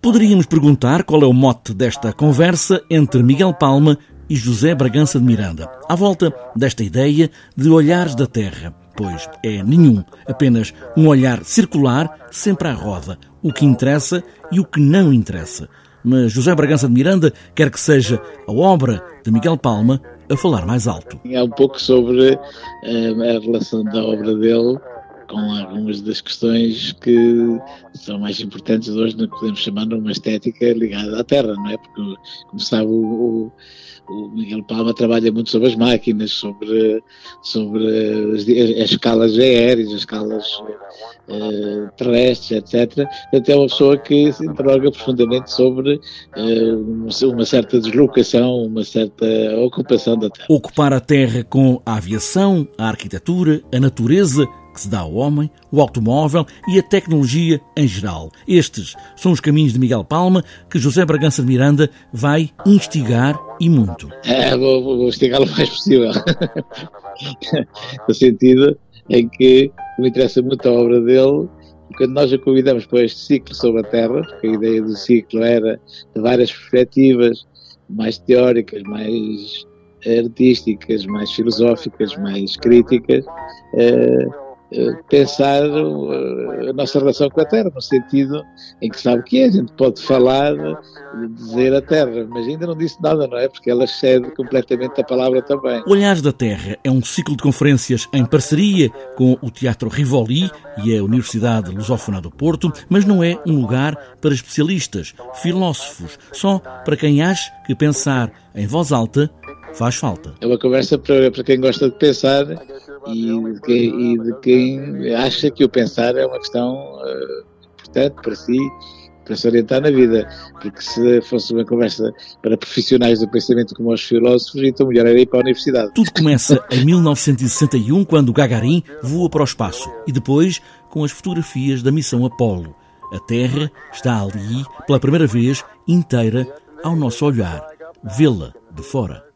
Poderíamos perguntar qual é o mote desta conversa entre Miguel Palma e José Bragança de Miranda, à volta desta ideia de olhares da Terra, pois é nenhum, apenas um olhar circular, sempre à roda, o que interessa e o que não interessa. Mas José Bragança de Miranda quer que seja a obra de Miguel Palma a falar mais alto. É um pouco sobre uh, a relação da obra dele algumas das questões que são mais importantes hoje, podemos chamar uma estética ligada à Terra, não é? Porque, como sabe, o, o Miguel Palma trabalha muito sobre as máquinas, sobre, sobre as, as escalas aéreas, as escalas uh, terrestres, etc. Portanto, é uma pessoa que se interroga profundamente sobre uh, uma certa deslocação, uma certa ocupação da Terra. Ocupar a Terra com a aviação, a arquitetura, a natureza, que se dá ao homem, o automóvel e a tecnologia em geral. Estes são os caminhos de Miguel Palma que José Bragança de Miranda vai instigar e muito. É, vou, vou instigar o mais possível. no sentido em que me interessa muito a obra dele quando nós o convidamos para este ciclo sobre a Terra, porque a ideia do ciclo era de várias perspectivas, mais teóricas, mais artísticas, mais filosóficas, mais críticas, eh, pensar eh, a nossa relação com a Terra, no sentido em que sabe que é, a gente pode falar, dizer a Terra, mas ainda não disse nada, não é? Porque ela excede completamente a palavra também. Olhares da Terra é um ciclo de conferências em parceria com o Teatro Rivoli e a Universidade Lusófona do Porto, mas não é um lugar para especialistas, filósofos, só para quem acha que pensar em voz alta faz falta. É uma conversa para, para quem gosta de pensar e de, quem, e de quem acha que o pensar é uma questão uh, importante para si, para se orientar na vida. Porque se fosse uma conversa para profissionais do pensamento como os filósofos, então melhor era ir para a universidade. Tudo começa em 1961, quando Gagarin voa para o espaço e depois com as fotografias da missão Apollo. A Terra está ali, pela primeira vez, inteira ao nosso olhar. Vê-la de fora.